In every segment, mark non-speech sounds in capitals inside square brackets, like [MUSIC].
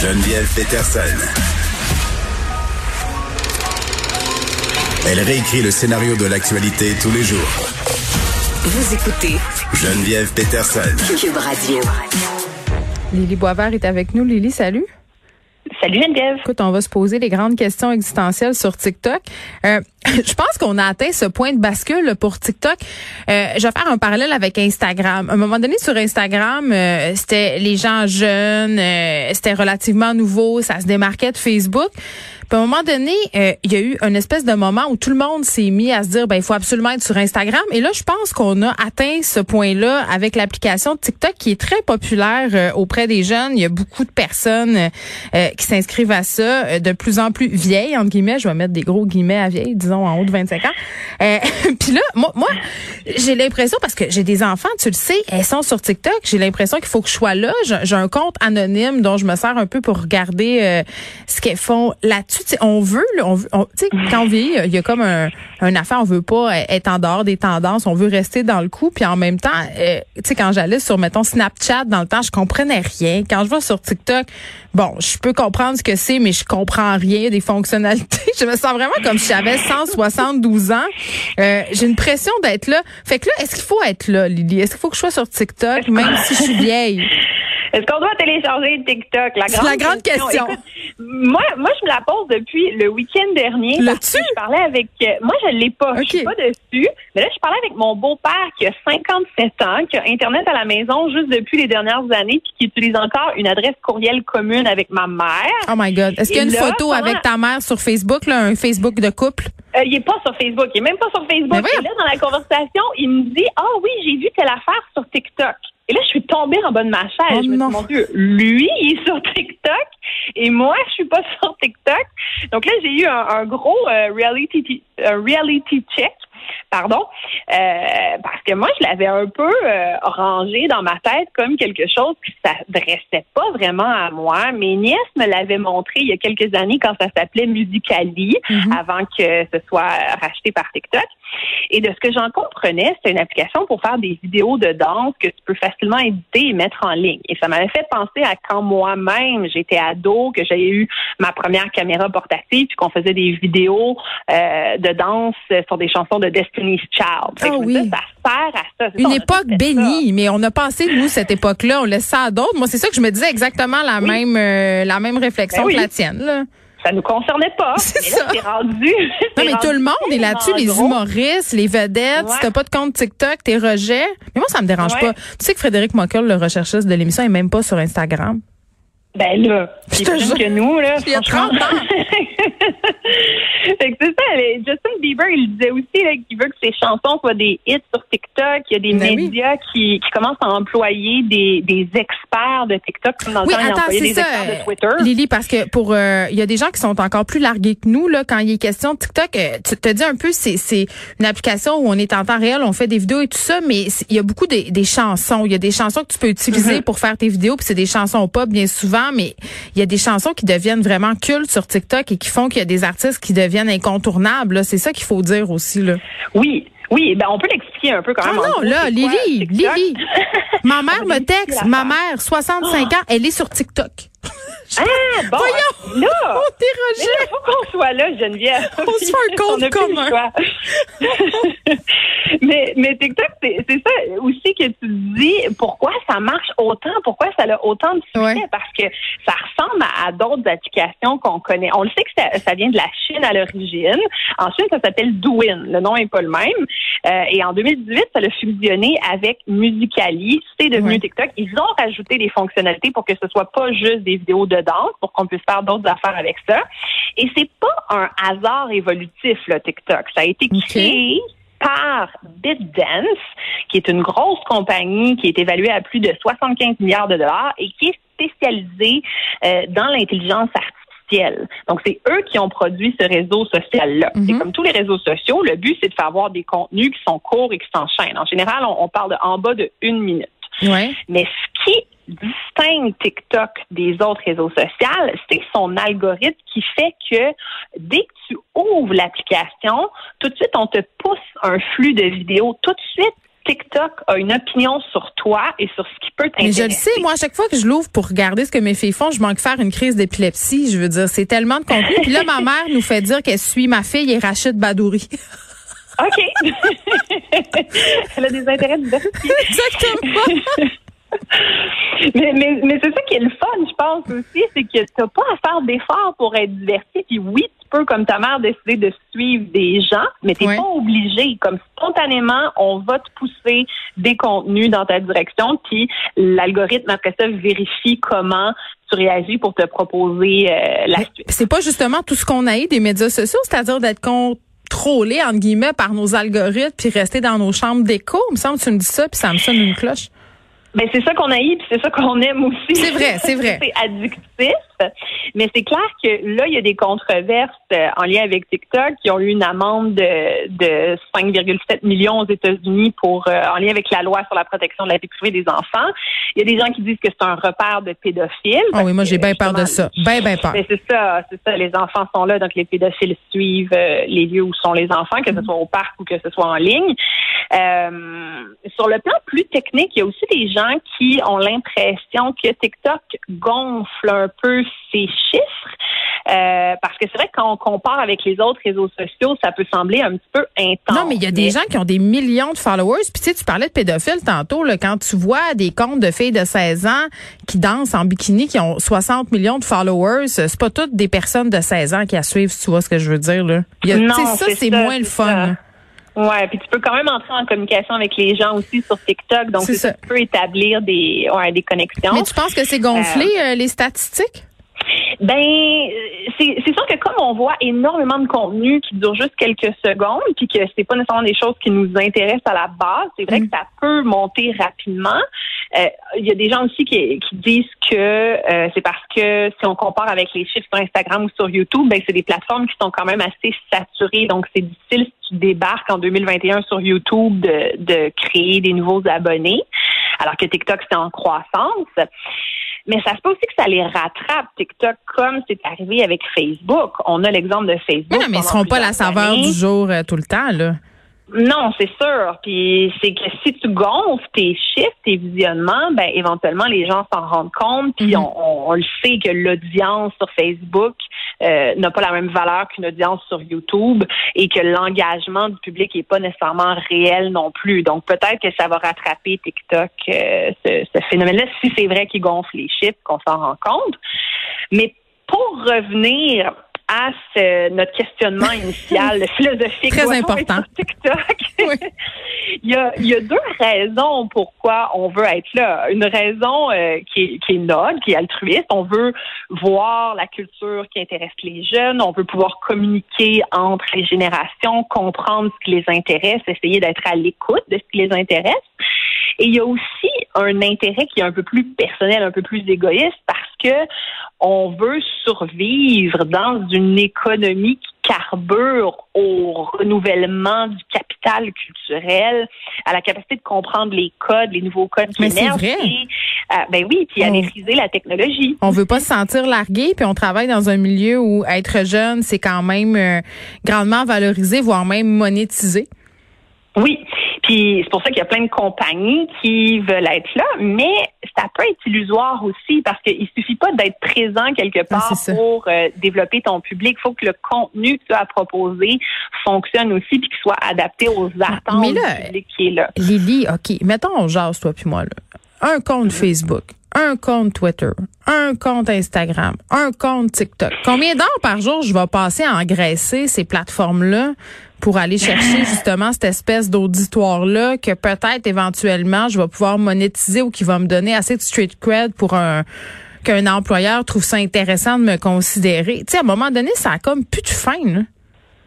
Geneviève Peterson. Elle réécrit le scénario de l'actualité tous les jours. Vous écoutez Geneviève Peterson. Cube Radio. Lily Boisvert est avec nous. Lily, salut. Salut Geneviève. Écoute, on va se poser les grandes questions existentielles sur TikTok. Euh, [LAUGHS] je pense qu'on a atteint ce point de bascule pour TikTok. Euh, je vais faire un parallèle avec Instagram. À un moment donné, sur Instagram, euh, c'était les gens jeunes, euh, c'était relativement nouveau, ça se démarquait de Facebook. Puis à un moment donné, euh, il y a eu une espèce de moment où tout le monde s'est mis à se dire, ben il faut absolument être sur Instagram. Et là, je pense qu'on a atteint ce point-là avec l'application TikTok qui est très populaire euh, auprès des jeunes. Il y a beaucoup de personnes euh, qui s'inscrivent à ça, de plus en plus vieilles entre guillemets. Je vais mettre des gros guillemets à vieilles, en haut de 25 ans. [LAUGHS] Puis là, moi, moi j'ai l'impression parce que j'ai des enfants, tu le sais, elles sont sur TikTok. J'ai l'impression qu'il faut que je sois là. J'ai un compte anonyme dont je me sers un peu pour regarder ce qu'elles font là-dessus on veut, on veut quand on vit, il y a comme un, un affaire, on veut pas être en dehors des tendances, on veut rester dans le coup. Puis en même temps, euh, tu sais, quand j'allais sur, mettons, Snapchat, dans le temps, je comprenais rien. Quand je vais sur TikTok, bon, je peux comprendre ce que c'est, mais je comprends rien des fonctionnalités. [LAUGHS] je me sens vraiment comme si j'avais 172 ans. Euh, j'ai une pression d'être là. Fait que là, est-ce qu'il faut être là, Lily? Est-ce qu'il faut que je sois sur TikTok, même si je suis vieille? Est-ce qu'on doit télécharger TikTok? La grande, la grande question. moi, moi, je me la pose depuis le week-end dernier. Là-dessus? Je parlais avec. Euh, moi, je l'ai pas. Je suis pas dessus. Mais là, je parlais avec mon beau-père qui a 57 ans, qui a Internet à la maison juste depuis les dernières années, puis qui utilise encore une adresse courriel commune avec ma mère. Oh my God. Est-ce qu'il y a une photo avec ta mère sur Facebook, là, un Facebook de couple? Euh, il est pas sur Facebook. Il est même pas sur Facebook. Et là, dans la conversation, il me dit, ah oh, oui, j'ai vu telle affaire sur TikTok. Et là, je suis tombée en bas de ma chaise. Oh je me suis dit, mon Dieu, lui, il est sur TikTok et moi, je suis pas sur TikTok. Donc là, j'ai eu un, gros euh, reality, reality check pardon, euh, parce que moi, je l'avais un peu euh, rangé dans ma tête comme quelque chose qui s'adressait pas vraiment à moi. Mes nièces me l'avaient montré il y a quelques années quand ça s'appelait Musicali, mm-hmm. avant que ce soit racheté par TikTok. Et de ce que j'en comprenais, c'est une application pour faire des vidéos de danse que tu peux facilement éditer et mettre en ligne. Et ça m'avait fait penser à quand moi-même j'étais ado, que j'avais eu ma première caméra portative, puis qu'on faisait des vidéos euh, de danse sur des chansons de Destiny's Child. Ah oui. ça sert à ça. Une époque bénie, mais on a passé nous cette époque-là, on laisse ça à d'autres. Moi, c'est ça que je me disais exactement la même euh, la même réflexion ben que la tienne. Là ça nous concernait pas. [LAUGHS] C'est ça. rendu. Non, mais tout le monde est là-dessus, les humoristes, les vedettes. Si t'as pas de compte TikTok, t'es rejets. Mais moi, ça me dérange pas. Tu sais que Frédéric Mockel, le recherchiste de l'émission, est même pas sur Instagram. Ben là, c'est plus que nous, là. Il y a 30 ans. [LAUGHS] [LAUGHS] c'est ça. Justin Bieber, il disait aussi qu'il veut que ses chansons soient des hits sur TikTok. Il y a des ben médias qui, qui, commencent à employer des, des experts de TikTok comme dans le oui, temps, attends, des ça, experts de Twitter. Lily, parce que pour euh, il y a des gens qui sont encore plus largués que nous là quand il est question de TikTok. Euh, tu te dis un peu, c'est c'est une application où on est en temps réel, on fait des vidéos et tout ça, mais il y a beaucoup des, des chansons. Il y a des chansons que tu peux utiliser mm-hmm. pour faire tes vidéos, puis c'est des chansons pop bien souvent, mais il y a des chansons qui deviennent vraiment cultes sur TikTok et qui font qu'il y a des artistes qui deviennent incontournables. C'est ça qu'il faut dire aussi. Là. Oui, oui, ben on peut l'expliquer un peu quand même. Ah non, là, Lily, Lily. ma mère [LAUGHS] me texte, ma mère, 65 ans, elle est sur TikTok. Ah, bon, Voyons! Là! On Il faut qu'on soit là, Geneviève. On se fait un compte commun. [LAUGHS] mais, mais TikTok, c'est ça aussi que tu dis, pourquoi ça marche autant, pourquoi ça a autant de succès, parce que ça ressemble à, d'autres applications qu'on connaît. On le sait que ça, ça, vient de la Chine à l'origine. Ensuite, ça s'appelle Douyin. Le nom est pas le même. Euh, et en 2018, ça a fusionné avec Musicali. C'est devenu TikTok. Ils ont rajouté des fonctionnalités pour que ce soit pas juste des vidéos de danse pour qu'on puisse faire d'autres affaires avec ça. Et c'est pas un hasard évolutif, le TikTok. Ça a été créé par BitDance, qui est une grosse compagnie qui est évaluée à plus de 75 milliards de dollars et qui est spécialisés euh, dans l'intelligence artificielle. Donc, c'est eux qui ont produit ce réseau social-là. C'est comme tous les réseaux sociaux, le but, c'est de faire avoir des contenus qui sont courts et qui s'enchaînent. En général, on, on parle de en bas de une minute. Ouais. Mais ce qui distingue TikTok des autres réseaux sociaux, c'est son algorithme qui fait que dès que tu ouvres l'application, tout de suite, on te pousse un flux de vidéos. Tout de suite, TikTok a une opinion sur toi et sur ce qui peut Mais t'intéresser. je le sais, moi, à chaque fois que je l'ouvre pour regarder ce que mes filles font, je manque faire une crise d'épilepsie. Je veux dire, c'est tellement de contenu. Puis là, ma [LAUGHS] mère nous fait dire qu'elle suit ma fille et Rachid Badouri. OK. [LAUGHS] Elle a des intérêts diversifiés. [LAUGHS] Exactement. Mais mais, mais c'est ça qui est le fun, je pense aussi, c'est que t'as pas à faire d'efforts pour être diverti. Puis oui, tu peux, comme ta mère, décider de suivre des gens, mais t'es Ouais. pas obligé. Comme spontanément, on va te pousser des contenus dans ta direction, puis l'algorithme après ça vérifie comment tu réagis pour te proposer euh, la suite. C'est pas justement tout ce qu'on a eu des médias sociaux, c'est-à-dire d'être contrôlé, entre guillemets, par nos algorithmes puis rester dans nos chambres d'écho. Il me semble que tu me dis ça puis ça me sonne une cloche. Ben c'est ça qu'on a eu, puis c'est ça qu'on aime aussi. C'est vrai, c'est vrai. [LAUGHS] c'est addictif. Mais c'est clair que là, il y a des controverses euh, en lien avec TikTok qui ont eu une amende de, de 5,7 millions aux États-Unis pour euh, en lien avec la loi sur la protection de la vie privée des enfants. Il y a des gens qui disent que c'est un repère de pédophiles. Ah oui, moi j'ai bien peur de ça. Ben, ben peur. mais c'est ça, c'est ça. Les enfants sont là, donc les pédophiles suivent euh, les lieux où sont les enfants, que ce soit au parc ou que ce soit en ligne. Euh, sur le plan plus technique, il y a aussi des gens qui ont l'impression que TikTok gonfle un peu ses chiffres. Euh, parce que c'est vrai que quand on compare avec les autres réseaux sociaux, ça peut sembler un petit peu intense. Non, mais il y a des gens qui ont des millions de followers. Puis tu sais, tu parlais de pédophiles tantôt. Là, quand tu vois des comptes de filles de 16 ans qui dansent en bikini, qui ont 60 millions de followers, c'est pas toutes des personnes de 16 ans qui la suivent, tu vois ce que je veux dire. Là. Il y a- tu Non, ça, c'est moins le fun. Ouais, puis tu peux quand même entrer en communication avec les gens aussi sur TikTok, donc ça. tu peux établir des, ouais, des connexions. Mais tu penses que c'est gonflé, euh, les statistiques? Ben, euh, c'est sûr que comme on voit énormément de contenu qui dure juste quelques secondes, puis que c'est pas nécessairement des choses qui nous intéressent à la base, c'est vrai Mm. que ça peut monter rapidement. Euh, Il y a des gens aussi qui, qui disent que euh, c'est parce que si on compare avec les chiffres sur Instagram ou sur YouTube, ben c'est des plateformes qui sont quand même assez saturées, donc c'est difficile si tu débarques en 2021 sur YouTube de, de créer des nouveaux abonnés, alors que TikTok c'est en croissance. Mais ça se peut aussi que ça les rattrape, TikTok, comme c'est arrivé avec Facebook. On a l'exemple de Facebook. Mais non, mais ils pendant seront pas la saveur années. du jour euh, tout le temps, là. Non, c'est sûr. Puis c'est que si tu gonfles tes chiffres, tes visionnements, ben éventuellement les gens s'en rendent compte. Puis Mhm. on, on- on le sait que l'audience sur Facebook euh, n'a pas la même valeur qu'une audience sur YouTube et que l'engagement du public est pas nécessairement réel non plus. Donc peut-être que ça va rattraper TikTok euh, ce, ce phénomène-là si c'est vrai qu'il gonfle les chiffres, qu'on s'en rend compte. Mais pour revenir à ce- notre questionnement [LAUGHS] initial philosophique, Très important. sur TikTok. [LAUGHS] Oui. il, y a, il y a deux raisons pourquoi on veut être là. Une raison euh, qui, est, qui est noble, qui est altruiste. On veut voir la culture qui intéresse les jeunes. On veut pouvoir communiquer entre les générations, comprendre ce qui les intéresse, essayer d'être à l'écoute de ce qui les intéresse. Et il y a aussi un intérêt qui est un peu plus personnel, un peu plus égoïste, parce que on veut survivre dans une économie qui carbure au renouvellement du capital culturel, à la capacité de comprendre les codes, les nouveaux codes qui émergent. euh, ben oui, puis à On- maîtriser la technologie. On veut pas se sentir largué, puis on travaille dans un milieu où être jeune, c'est quand même euh, grandement valorisé, voire même monétisé. Oui, puis c'est pour ça qu'il y a plein de compagnies qui veulent être là, mais ça peut être illusoire aussi parce qu'il suffit pas d'être présent quelque part Ah, ça. pour euh, développer ton public. Il faut que le contenu que tu as à proposer fonctionne aussi puis qu'il soit adapté aux attentes Ah, mais là, du public qui est là. Lily, OK, mettons on jase, toi puis moi. Là. Un compte Facebook, un compte Twitter, un compte Instagram, un compte TikTok. Combien d'heures par jour je vais passer à engraisser ces plateformes-là pour aller chercher [LAUGHS] justement cette espèce d'auditoire-là que peut-être éventuellement je vais pouvoir monétiser ou qui va me donner assez de street cred pour un qu'un employeur trouve ça intéressant de me considérer. Tu sais, à un moment donné, ça a comme plus de fin, là.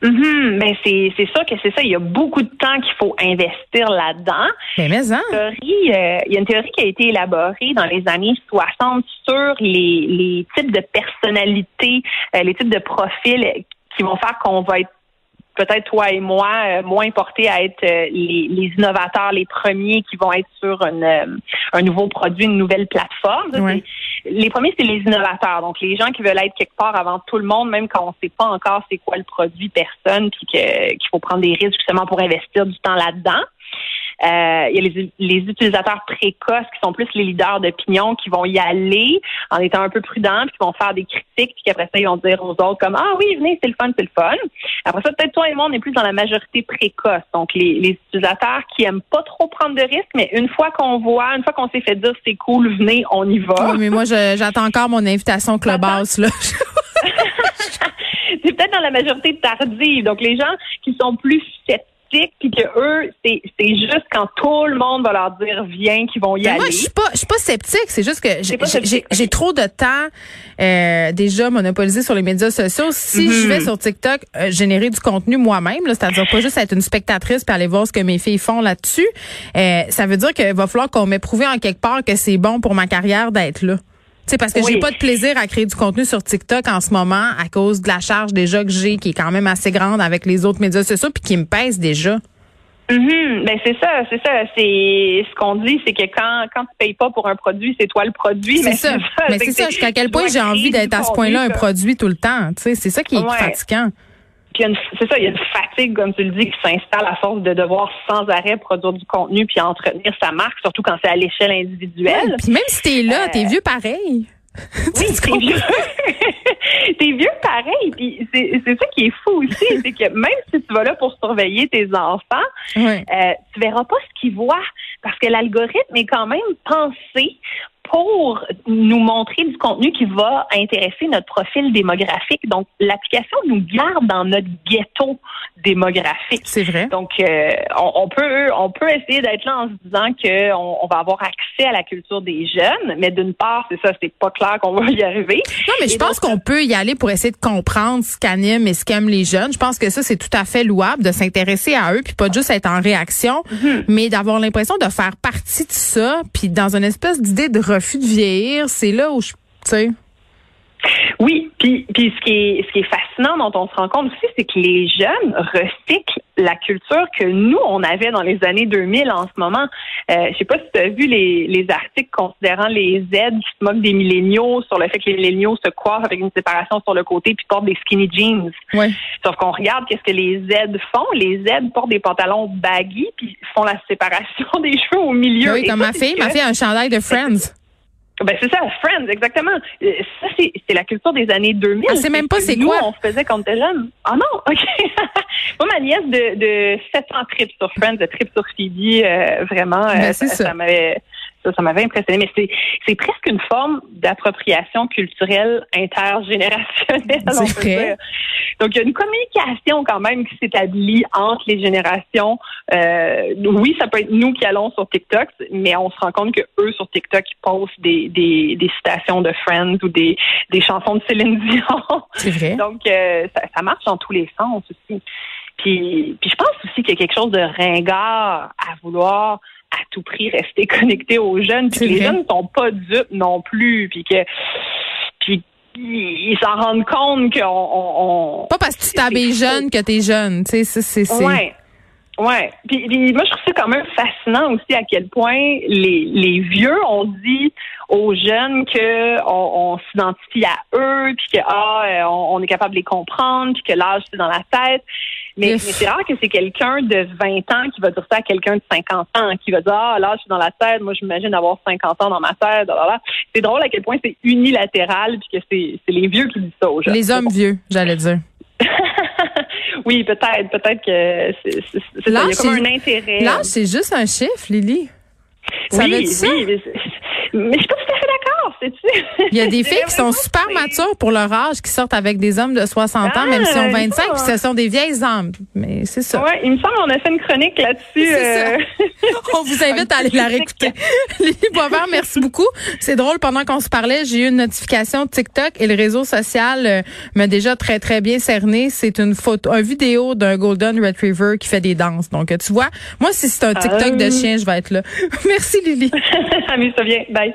Mhm, ben c'est c'est sûr que c'est ça. Il y a beaucoup de temps qu'il faut investir là-dedans. Mais mais hein? Théorie, euh, il y a une théorie qui a été élaborée dans les années 60 sur les, les types de personnalités, euh, les types de profils qui vont faire qu'on va être peut-être toi et moi euh, moins portés à être euh, les, les innovateurs, les premiers qui vont être sur une, euh, un nouveau produit, une nouvelle plateforme. Les premiers, c'est les innovateurs. Donc, les gens qui veulent être quelque part avant tout le monde, même quand on ne sait pas encore c'est quoi le produit personne, puis qu'il faut prendre des risques justement pour investir du temps là-dedans. Euh, il y a les, les utilisateurs précoces qui sont plus les leaders d'opinion qui vont y aller en étant un peu prudents, puis qui vont faire des critiques, puis qu'après ça, ils vont dire aux autres comme Ah oui, venez, c'est le fun, c'est le fun. Après ça, peut-être toi et moi, on est plus dans la majorité précoce. Donc, les, les utilisateurs qui aiment pas trop prendre de risques, mais une fois qu'on voit, une fois qu'on s'est fait dire c'est cool, venez, on y va. Oui, mais moi, j'attends encore mon invitation [LAUGHS] Clubhouse, là. c'est peut-être dans la majorité tardive. Donc, les gens qui sont plus sceptiques, puis que eux, c'est c'est juste quand tout le monde va leur dire viens qu'ils vont y Mais aller. moi, je suis pas, je suis pas sceptique. C'est juste que j'ai- trop de temps euh, déjà monopolisé sur les médias sociaux. Si Mhm. je vais sur TikTok euh, générer du contenu moi-même, là, c'est-à-dire pas juste être une spectatrice puis aller voir ce que mes filles font là-dessus, euh, ça veut dire qu'il va falloir qu'on m'ait prouvé en quelque part que c'est bon pour ma carrière d'être là. Sais, parce que j'ai Oui. pas de plaisir à créer du contenu sur TikTok en ce moment à cause de la charge déjà que j'ai, qui est quand même assez grande avec les autres médias sociaux, puis qui me pèse déjà. Mhm. Ben c'est ça, c'est ça. C'est ce qu'on dit, c'est que quand quand tu payes pas pour un produit, c'est toi le produit. C'est ça. Mais c'est ça. Jusqu'à quel point j'ai envie d'être à ce point-là un produit tout le temps. Tu sais, c'est ça qui est Ouais. fatigant. Puis c'est ça, il y a une fatigue, comme tu le dis, qui s'installe à force de devoir sans arrêt produire du contenu puis entretenir sa marque, surtout quand c'est à l'échelle individuelle. Puis même si t'es là, Euh, t'es vieux pareil. Oui, [LAUGHS] t'es vieux. [LAUGHS] t'es vieux pareil. Puis c'est c'est ça qui est fou aussi, [LAUGHS] c'est que même si tu vas là pour surveiller tes enfants, Ouais. euh, tu verras pas ce qu'ils voient parce que l'algorithme est quand même pensé pour nous montrer du contenu qui va intéresser notre profil démographique. Donc, l'application nous garde dans notre ghetto démographique. C'est vrai. Donc, euh, on, on peut on peut essayer d'être là en se disant qu'on on va avoir accès à la culture des jeunes, mais d'une part, c'est ça, c'est pas clair qu'on va y arriver. Non, mais je Et pense donc, qu'on peut y aller pour essayer de comprendre ce qu'anime et ce qu'aiment les jeunes. Je pense que ça, c'est tout à fait louable de s'intéresser à eux, puis pas juste être en réaction, Mhm. mais d'avoir l'impression de faire partie de ça, puis dans une espèce d'idée de refus de vieillir, c'est là où je, tu. Oui, puis, puis ce qui est ce qui est fascinant dont on se rend compte aussi, c'est que les jeunes recyclent la culture que nous on avait dans les années 2000 en ce moment. Euh, je sais pas si tu as vu les, les articles considérant les Z qui se moquent des milléniaux sur le fait que les milléniaux se coiffent avec une séparation sur le côté puis portent des skinny jeans. Ouais. Sauf qu'on regarde qu'est-ce que les Z font. Les Z portent des pantalons baggy puis font la séparation [LAUGHS] des cheveux au milieu. Oui, Et comme ma fille, que- ma fille a un chandail de Friends. Ben c'est ça, Friends, exactement. Euh, Ça, c'est c'est la culture des années 2000. Elle sait même pas c'est nous, quoi. on faisait quand on était jeune. Ah non, [LAUGHS] OK. Moi, ma nièce de, de 700 trips sur Friends, de trips sur Phoebe, euh, vraiment, euh, Ben, c'est ça, ça. ça m'avait ça, ça m'avait impressionné. Mais c'est c'est presque une forme d'appropriation culturelle intergénérationnelle. C'est on peut vrai. dire. Donc, il y a une communication quand même qui s'établit entre les générations. Euh, oui, ça peut être nous qui allons sur TikTok, mais on se rend compte que eux sur TikTok ils postent des, des, des citations de Friends ou des, des chansons de Céline Dion. C'est vrai. [LAUGHS] Donc, euh, ça, ça marche dans tous les sens aussi. Puis, puis je pense aussi qu'il y a quelque chose de ringard à vouloir à tout prix rester [LAUGHS] connecté aux jeunes, puis que les jeunes ne sont pas dupes non plus, puis que puis ils s'en rendent compte qu'on on, on- Pas parce que tu t'habilles jeune que t'es jeune. Tu sais, ça, c'est. c'est- Ouais. Ouais. Puis, puis moi, je trouve ça quand même fascinant aussi à quel point les, les vieux ont dit aux jeunes que on, on s'identifie à eux, puis que ah, on, on est capable de les comprendre, puis que l'âge c'est dans la tête. Mais, c'est rare que c'est quelqu'un de 20 ans qui va dire ça à quelqu'un de 50 ans, qui va dire ah l'âge c'est dans la tête, moi j'imagine avoir 50 ans dans ma tête. C'est drôle à quel point c'est unilatéral, puis que c'est les vieux qui disent ça aux jeunes. Les hommes vieux, j'allais dire. [LAUGHS] oui, peut-être, peut-être que c'est a comme un intérêt. L'âge, c'est juste un chiffre, Lily. Ça oui, veut dire ça? oui, mais, mais je suis pas tout à fait d'accord. Sais-tu? Il y a des [LAUGHS] filles qui sont super matures pour leur âge, qui sortent avec des hommes de 60 ans, même s'ils ont Ah, 25, non. puis ce sont des vieilles âmes. Mais c'est ça. Ouais, il me semble qu'on a fait une chronique là-dessus. Euh, [LAUGHS] On vous invite à aller la réécouter. [LAUGHS] Lily Boisvert, merci beaucoup. C'est drôle, pendant qu'on se parlait, j'ai eu une notification de TikTok et le réseau social euh, m'a déjà très, très bien cerné. C'est une photo, une vidéo d'un Golden Retriever qui fait des danses. Donc, tu vois, moi, si c'est un TikTok de Ah. chien, je vais être là. merci, Lily. Amuse-toi bien. Bye.